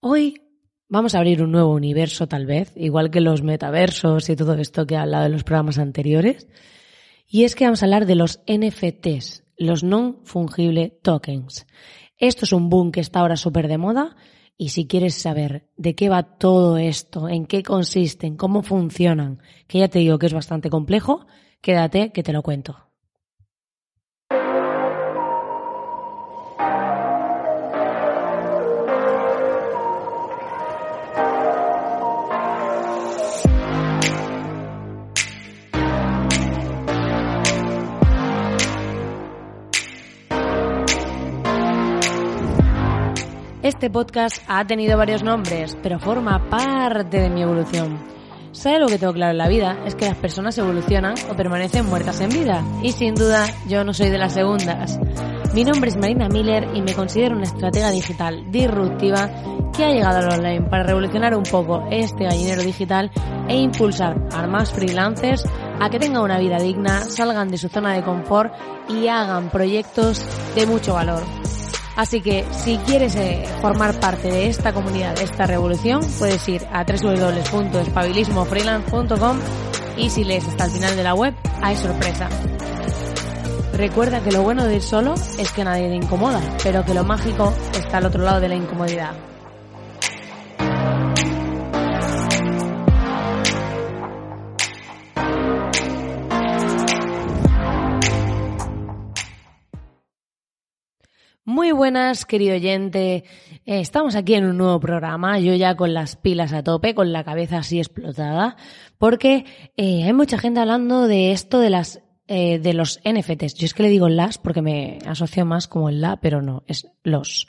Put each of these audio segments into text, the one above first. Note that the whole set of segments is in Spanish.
Hoy vamos a abrir un nuevo universo tal vez, igual que los metaversos y todo esto que he hablado en los programas anteriores. Y es que vamos a hablar de los NFTs, los non-fungible tokens. Esto es un boom que está ahora súper de moda y si quieres saber de qué va todo esto, en qué consisten, cómo funcionan, que ya te digo que es bastante complejo, quédate que te lo cuento. Este podcast ha tenido varios nombres, pero forma parte de mi evolución. ¿Sabe lo que tengo claro en la vida? Es que las personas evolucionan o permanecen muertas en vida. Y sin duda, yo no soy de las segundas. Mi nombre es Marina Miller y me considero una estratega digital disruptiva que ha llegado al online para revolucionar un poco este gallinero digital e impulsar a más freelancers a que tengan una vida digna, salgan de su zona de confort y hagan proyectos de mucho valor. Así que si quieres eh, formar parte de esta comunidad, de esta revolución, puedes ir a www.espabilismofreelance.com y si lees hasta el final de la web, hay sorpresa. Recuerda que lo bueno de ir solo es que nadie te incomoda, pero que lo mágico está al otro lado de la incomodidad. Muy buenas, querido oyente. Eh, estamos aquí en un nuevo programa, yo ya con las pilas a tope, con la cabeza así explotada, porque eh, hay mucha gente hablando de esto de las eh, de los NFTs. Yo es que le digo las porque me asocio más como el la, pero no, es los.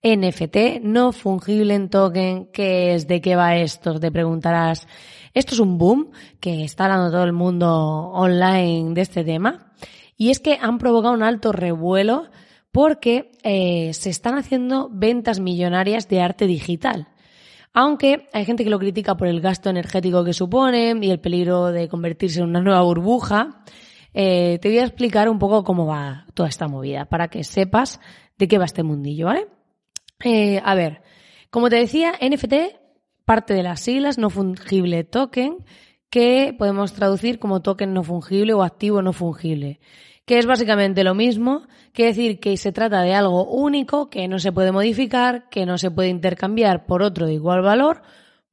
NFT, no fungible en token, ¿qué es? ¿De qué va esto? Te preguntarás. Esto es un boom que está hablando todo el mundo online de este tema. Y es que han provocado un alto revuelo porque eh, se están haciendo ventas millonarias de arte digital. Aunque hay gente que lo critica por el gasto energético que supone y el peligro de convertirse en una nueva burbuja, eh, te voy a explicar un poco cómo va toda esta movida para que sepas de qué va este mundillo, ¿vale? Eh, a ver, como te decía, NFT parte de las siglas no fungible token, que podemos traducir como token no fungible o activo no fungible que es básicamente lo mismo, que decir que se trata de algo único, que no se puede modificar, que no se puede intercambiar por otro de igual valor,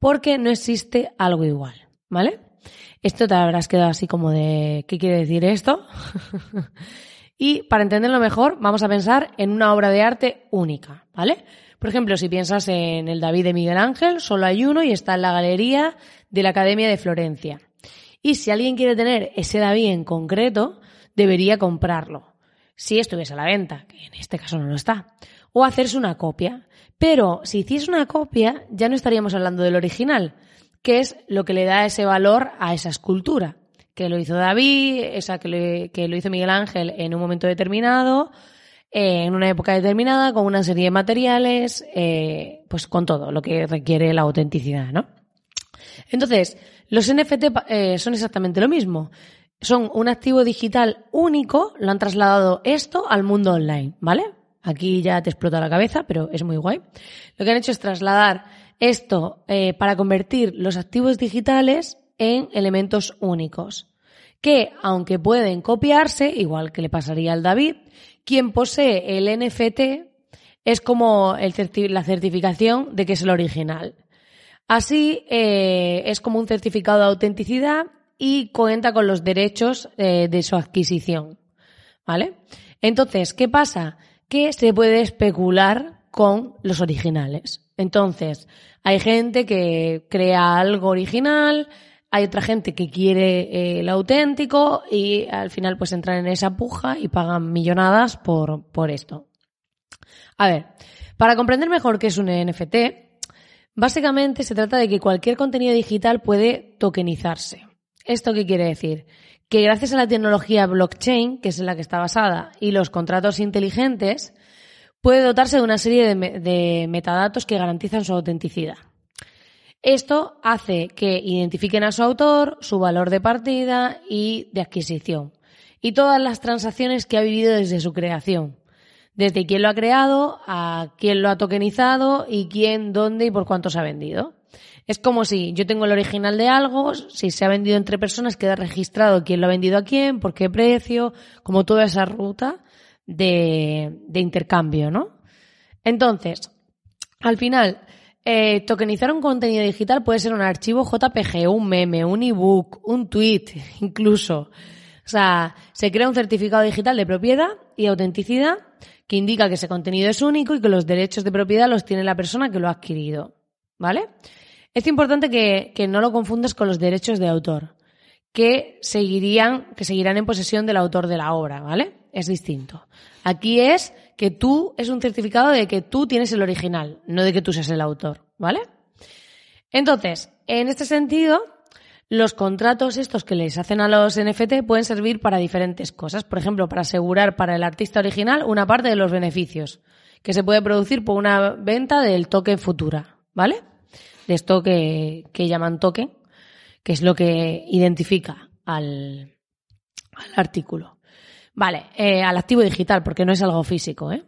porque no existe algo igual, ¿vale? Esto te habrás quedado así como de ¿qué quiere decir esto? y para entenderlo mejor, vamos a pensar en una obra de arte única, ¿vale? Por ejemplo, si piensas en el David de Miguel Ángel, solo hay uno y está en la galería de la Academia de Florencia. Y si alguien quiere tener ese David en concreto, debería comprarlo, si estuviese a la venta, que en este caso no lo está, o hacerse una copia. Pero si hiciese una copia, ya no estaríamos hablando del original, que es lo que le da ese valor a esa escultura, que lo hizo David, esa que, lo hizo Miguel Ángel en un momento determinado, eh, en una época determinada, con una serie de materiales, eh, pues con todo lo que requiere la autenticidad, ¿no? Entonces, los NFT eh, son exactamente lo mismo son un activo digital único, lo han trasladado esto al mundo online, ¿vale? Aquí ya te explota la cabeza, pero es muy guay. Lo que han hecho es trasladar esto eh, para convertir los activos digitales en elementos únicos, que aunque pueden copiarse, igual que le pasaría al David, quien posee el NFT es como la certificación de que es el original. Así eh, es como un certificado de autenticidad y cuenta con los derechos eh, de su adquisición. ¿Vale? Entonces, ¿qué pasa? Que se puede especular con los originales. Entonces, hay gente que crea algo original, hay otra gente que quiere eh, el auténtico y al final pues entran en esa puja y pagan millonadas por, por esto. A ver, para comprender mejor qué es un NFT, básicamente se trata de que cualquier contenido digital puede tokenizarse. ¿Esto qué quiere decir? Que gracias a la tecnología blockchain, que es en la que está basada, y los contratos inteligentes, puede dotarse de una serie de, metadatos que garantizan su autenticidad. Esto hace que identifiquen a su autor, su valor de partida y de adquisición, y todas las transacciones que ha vivido desde su creación. Desde quién lo ha creado, a quién lo ha tokenizado y quién, dónde y por cuánto se ha vendido. Es como si yo tengo el original de algo, si se ha vendido entre personas, queda registrado quién lo ha vendido a quién, por qué precio, como toda esa ruta de, de intercambio, ¿no? Entonces, al final, eh, tokenizar un contenido digital puede ser un archivo JPG, un meme, un ebook, un tweet, incluso. O sea, se crea un certificado digital de propiedad y autenticidad que indica que ese contenido es único y que los derechos de propiedad los tiene la persona que lo ha adquirido. ¿Vale? Es importante que, que no lo confundas con los derechos de autor, que seguirían, que seguirán en posesión del autor de la obra, ¿vale? Es distinto. Aquí es que tú es un certificado de que tú tienes el original, no de que tú seas el autor, ¿vale? Entonces, en este sentido, los contratos estos que les hacen a los NFT pueden servir para diferentes cosas. Por ejemplo, para asegurar para el artista original una parte de los beneficios que se puede producir por una venta del token futura, ¿vale? De esto que, que llaman token, que es lo que identifica al, al artículo. Vale, eh, al activo digital, porque no es algo físico. ¿eh?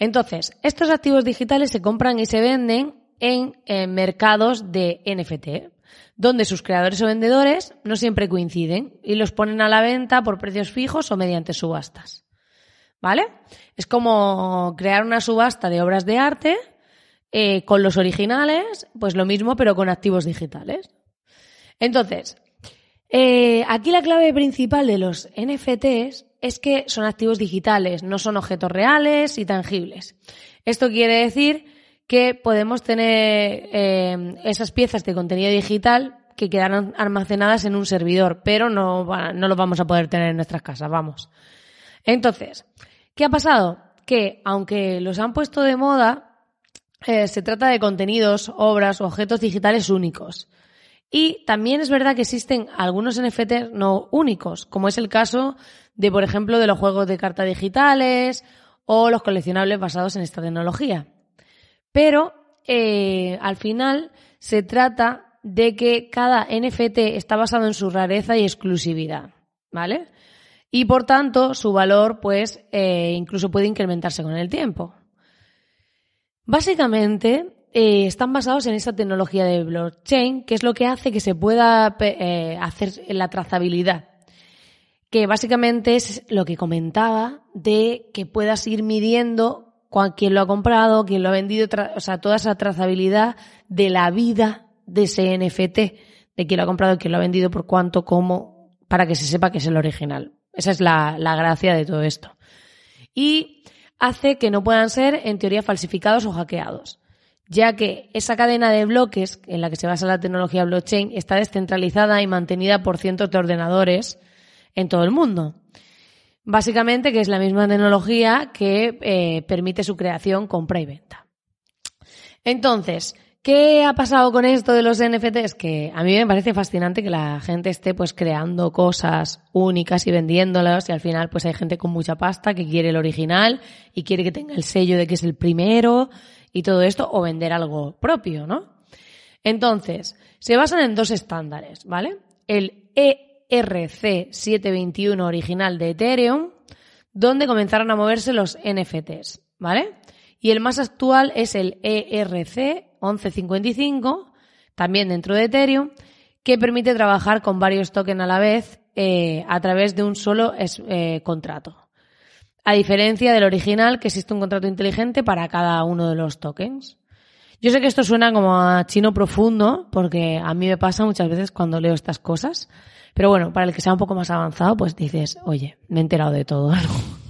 Entonces, estos activos digitales se compran y se venden en, mercados de NFT, donde sus creadores o vendedores no siempre coinciden y los ponen a la venta por precios fijos o mediante subastas. ¿Vale? Es como crear una subasta de obras de arte eh, con los originales, pues lo mismo, pero con activos digitales. Entonces, eh, aquí la clave principal de los NFTs es que son activos digitales, no son objetos reales y tangibles. Esto quiere decir que podemos tener eh, esas piezas de contenido digital que quedan almacenadas en un servidor, pero no, no los vamos a poder tener en nuestras casas, vamos. Entonces, ¿qué ha pasado? Que aunque los han puesto de moda, eh, se trata de contenidos, obras objetos digitales únicos. Y también es verdad que existen algunos NFTs no únicos, como es el caso de, por ejemplo, de los juegos de cartas digitales o los coleccionables basados en esta tecnología. Pero eh, al final se trata de que cada NFT está basado en su rareza y exclusividad, ¿vale? Y por tanto, su valor, pues, eh, incluso puede incrementarse con el tiempo. Básicamente, eh, están basados en esa tecnología de blockchain, que es lo que hace que se pueda eh, hacer la trazabilidad. Que básicamente es lo que comentaba de que puedas ir midiendo quién lo ha comprado, quién lo ha vendido, o sea, toda esa trazabilidad de la vida de ese NFT, de quién lo ha comprado, quién lo ha vendido, por cuánto, cómo, para que se sepa que es el original. Esa es la, la gracia de todo esto. Y hace que no puedan ser, en teoría, falsificados o hackeados ya que esa cadena de bloques en la que se basa la tecnología blockchain está descentralizada y mantenida por cientos de ordenadores en todo el mundo. Básicamente que es la misma tecnología que eh, permite su creación, compra y venta. Entonces, ¿qué ha pasado con esto de los NFTs? Que a mí me parece fascinante que la gente esté pues creando cosas únicas y vendiéndolas y al final pues hay gente con mucha pasta que quiere el original y quiere que tenga el sello de que es el primero y todo esto o vender algo propio, ¿no? Entonces, se basan en dos estándares, ¿vale? El ERC721 original de Ethereum, donde comenzaron a moverse los NFTs, ¿vale? Y el más actual es el ERC1155, también dentro de Ethereum, que permite trabajar con varios tokens a la vez eh, a través de un solo eh, contrato. A diferencia del original, que existe un contrato inteligente para cada uno de los tokens. Yo sé que esto suena como a chino profundo, porque a mí me pasa muchas veces cuando leo estas cosas. Pero bueno, para el que sea un poco más avanzado, pues dices, oye, me he enterado de todo.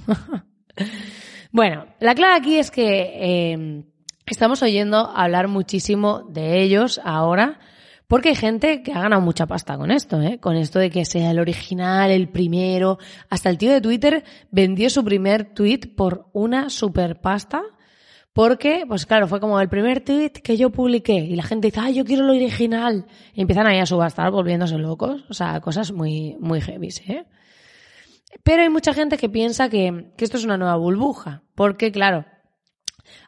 bueno, la clave aquí es que eh, estamos oyendo hablar muchísimo de ellos ahora porque hay gente que ha ganado mucha pasta con esto, ¿eh? Con esto de que sea el original, el primero. Hasta el tío de Twitter vendió su primer tweet por una super pasta. Porque, pues claro, fue como el primer tweet que yo publiqué y la gente dice, ah, yo quiero lo original. Y empiezan ahí a subastar volviéndose locos. O sea, cosas muy, muy heavy, ¿eh? Pero hay mucha gente que piensa que, que esto es una nueva burbuja. Porque, claro,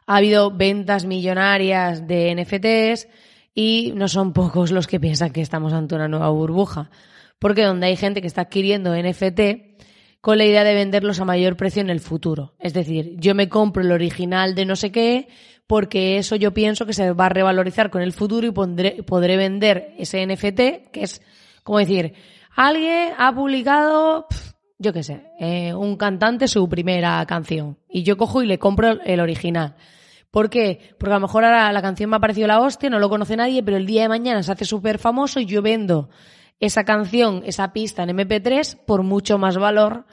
ha habido ventas millonarias de NFTs, y no son pocos los que piensan que estamos ante una nueva burbuja. Porque donde hay gente que está adquiriendo NFT con la idea de venderlos a mayor precio en el futuro. Es decir, yo me compro el original de no sé qué porque eso yo pienso que se va a revalorizar con el futuro y podré vender ese NFT, que es como decir, alguien ha publicado, yo qué sé, eh, un cantante su primera canción y yo cojo y le compro el original. ¿Por qué? Porque a lo mejor ahora la canción me ha parecido la hostia, no lo conoce nadie, pero el día de mañana se hace súper famoso y yo vendo esa canción, esa pista en MP3 por mucho más valor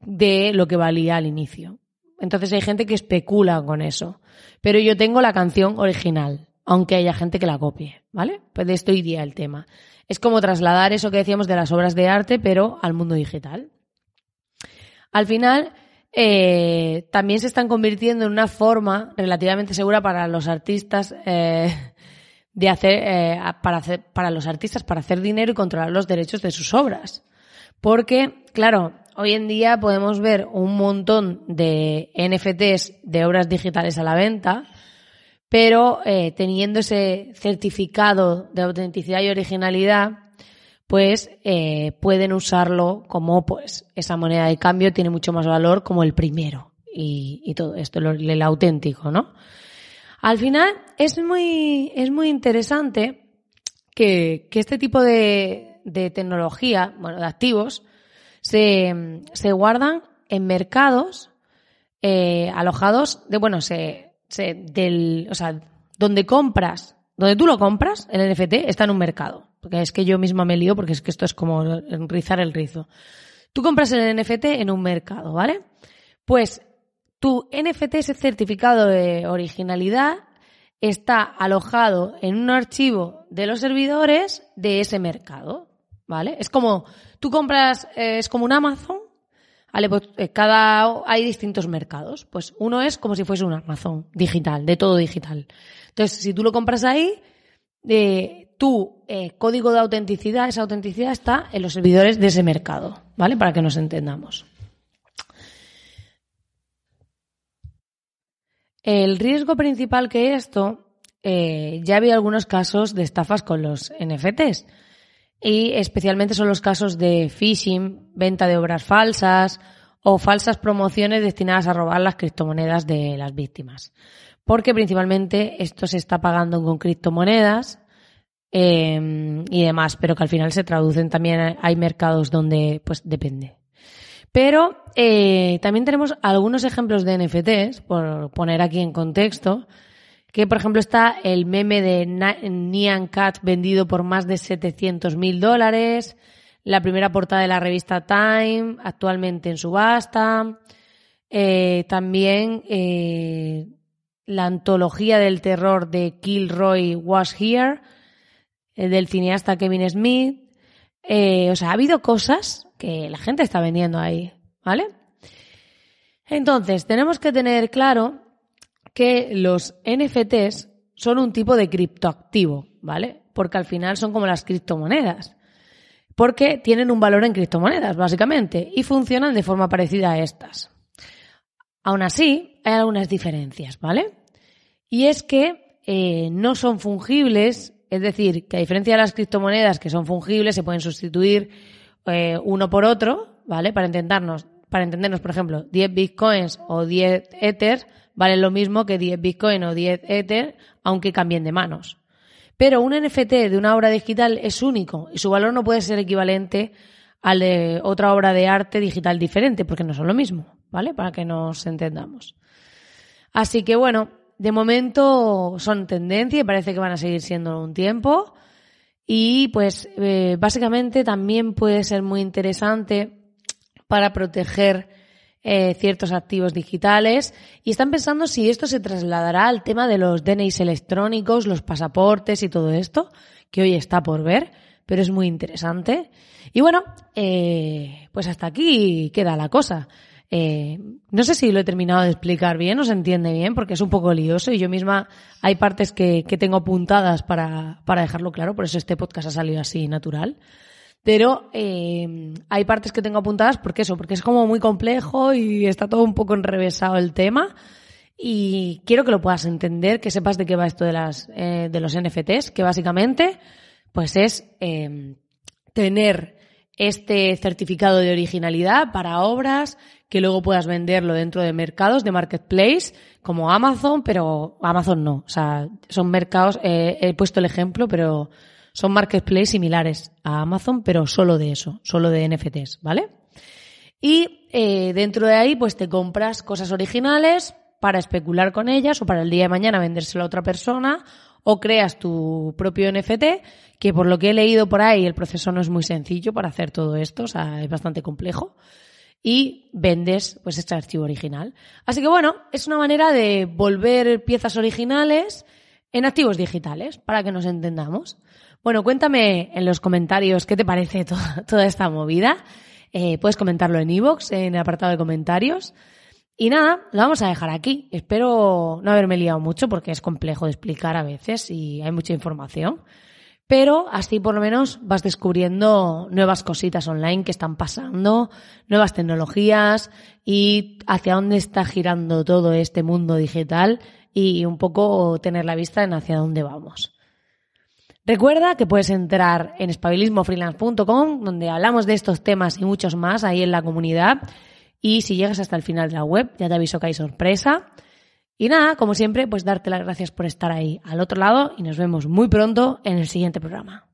de lo que valía al inicio. Entonces hay gente que especula con eso. Pero yo tengo la canción original, aunque haya gente que la copie, ¿vale? Pues de esto iría el tema. Es como trasladar eso que decíamos de las obras de arte, pero al mundo digital. Al final, eh, también se están convirtiendo en una forma relativamente segura para los artistas eh, de hacer, eh, para hacer, para los artistas para hacer dinero y controlar los derechos de sus obras. Porque, claro, hoy en día podemos ver un montón de NFTs de obras digitales a la venta, pero eh, teniendo ese certificado de autenticidad y originalidad, pues eh, pueden usarlo como pues esa moneda de cambio tiene mucho más valor como el primero y, todo esto, el, el auténtico, ¿no? Al final es muy, es muy interesante que, que este tipo de, de tecnología, bueno, de activos, se, se guardan en mercados eh, alojados de, bueno, se, se, del, o sea, donde compras, donde tú lo compras, el NFT está en un mercado. Porque es que yo misma me lío porque es que esto es como rizar el rizo. Tú compras el NFT en un mercado, ¿vale? Pues tu NFT, ese certificado de originalidad, está alojado en un archivo de los servidores de ese mercado. ¿vale? Es como, tú compras, eh, es como un Amazon, ¿vale? Pues eh, cada, hay distintos mercados. Pues uno es como si fuese un Amazon digital, de todo digital. Entonces, si tú lo compras ahí, eh, tu código de autenticidad, esa autenticidad está en los servidores de ese mercado, ¿vale? Para que nos entendamos. El riesgo principal que esto, ya había algunos casos de estafas con los NFTs y especialmente son los casos de phishing, venta de obras falsas o falsas promociones destinadas a robar las criptomonedas de las víctimas. Porque principalmente esto se está pagando con criptomonedas eh, y demás, pero que al final se traducen también, hay mercados donde pues depende. Pero eh, también tenemos algunos ejemplos de NFTs, por poner aquí en contexto, que por ejemplo está el meme de Nyan Cat vendido por más de 700 mil dólares, la primera portada de la revista Time, actualmente en subasta, eh, también eh, la antología del terror de Kilroy Was Here, del cineasta Kevin Smith. O sea, ha habido cosas que la gente está vendiendo ahí, ¿vale? Entonces, tenemos que tener claro que los NFTs son un tipo de criptoactivo, ¿vale? Porque al final son como las criptomonedas. Porque tienen un valor en criptomonedas, básicamente, y funcionan de forma parecida a estas. Aún así, hay algunas diferencias, ¿vale? Y es que eh, no son fungibles, es decir, que a diferencia de las criptomonedas que son fungibles, se pueden sustituir eh, uno por otro, ¿vale? Para intentarnos, para entendernos, por ejemplo, 10 bitcoins o 10 ethers valen lo mismo que 10 Bitcoin o 10 Ether, aunque cambien de manos. Pero un NFT de una obra digital es único y su valor no puede ser equivalente al de otra obra de arte digital diferente, porque no son lo mismo, ¿vale? Para que nos entendamos. Así que bueno, de momento son tendencia y parece que van a seguir siendo un tiempo. Y pues eh, básicamente también puede ser muy interesante para proteger eh, ciertos activos digitales y están pensando si esto se trasladará al tema de los DNIs electrónicos, los pasaportes y todo esto, que hoy está por ver, pero es muy interesante. Y bueno, eh, pues hasta aquí queda la cosa. Eh, no sé si lo he terminado de explicar bien o se entiende bien, porque es un poco lioso y yo misma hay partes que, tengo apuntadas para, para dejarlo claro, por eso este podcast ha salido así natural. Pero eh, hay partes que tengo apuntadas porque eso, porque es como muy complejo y está todo un poco enrevesado el tema. Y quiero que lo puedas entender, que sepas de qué va esto de las eh, de los NFTs, que básicamente pues es eh, tener este certificado de originalidad para obras que luego puedas venderlo dentro de mercados de marketplace como Amazon, pero Amazon no. O sea, son mercados, eh, he puesto el ejemplo, pero son marketplace similares a Amazon, pero solo de eso, solo de NFTs, ¿vale? Y eh, dentro de ahí, pues te compras cosas originales para especular con ellas o para el día de mañana vendérselo a otra persona o creas tu propio NFT, que por lo que he leído por ahí el proceso no es muy sencillo para hacer todo esto, o sea, es bastante complejo y vendes pues este archivo original. Así que bueno, es una manera de volver piezas originales en activos digitales, para que nos entendamos. Bueno, cuéntame en los comentarios qué te parece toda, esta movida. Eh, puedes comentarlo en iVoox, en el apartado de comentarios. Y nada, lo vamos a dejar aquí. Espero no haberme liado mucho porque es complejo de explicar a veces y hay mucha información. Pero así por lo menos vas descubriendo nuevas cositas online que están pasando, nuevas tecnologías y hacia dónde está girando todo este mundo digital y un poco tener la vista en hacia dónde vamos. Recuerda que puedes entrar en espabilismofreelance.com donde hablamos de estos temas y muchos más ahí en la comunidad y si llegas hasta el final de la web, ya te aviso que hay sorpresa. Y nada, como siempre, pues darte las gracias por estar ahí al otro lado y nos vemos muy pronto en el siguiente programa.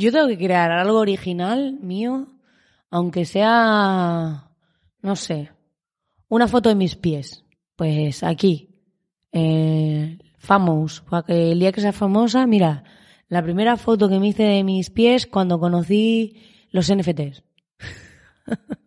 Yo tengo que crear algo original mío, aunque sea, no sé, una foto de mis pies. Pues aquí, eh, que el día que sea famosa, mira, la primera foto que me hice de mis pies cuando conocí los NFTs.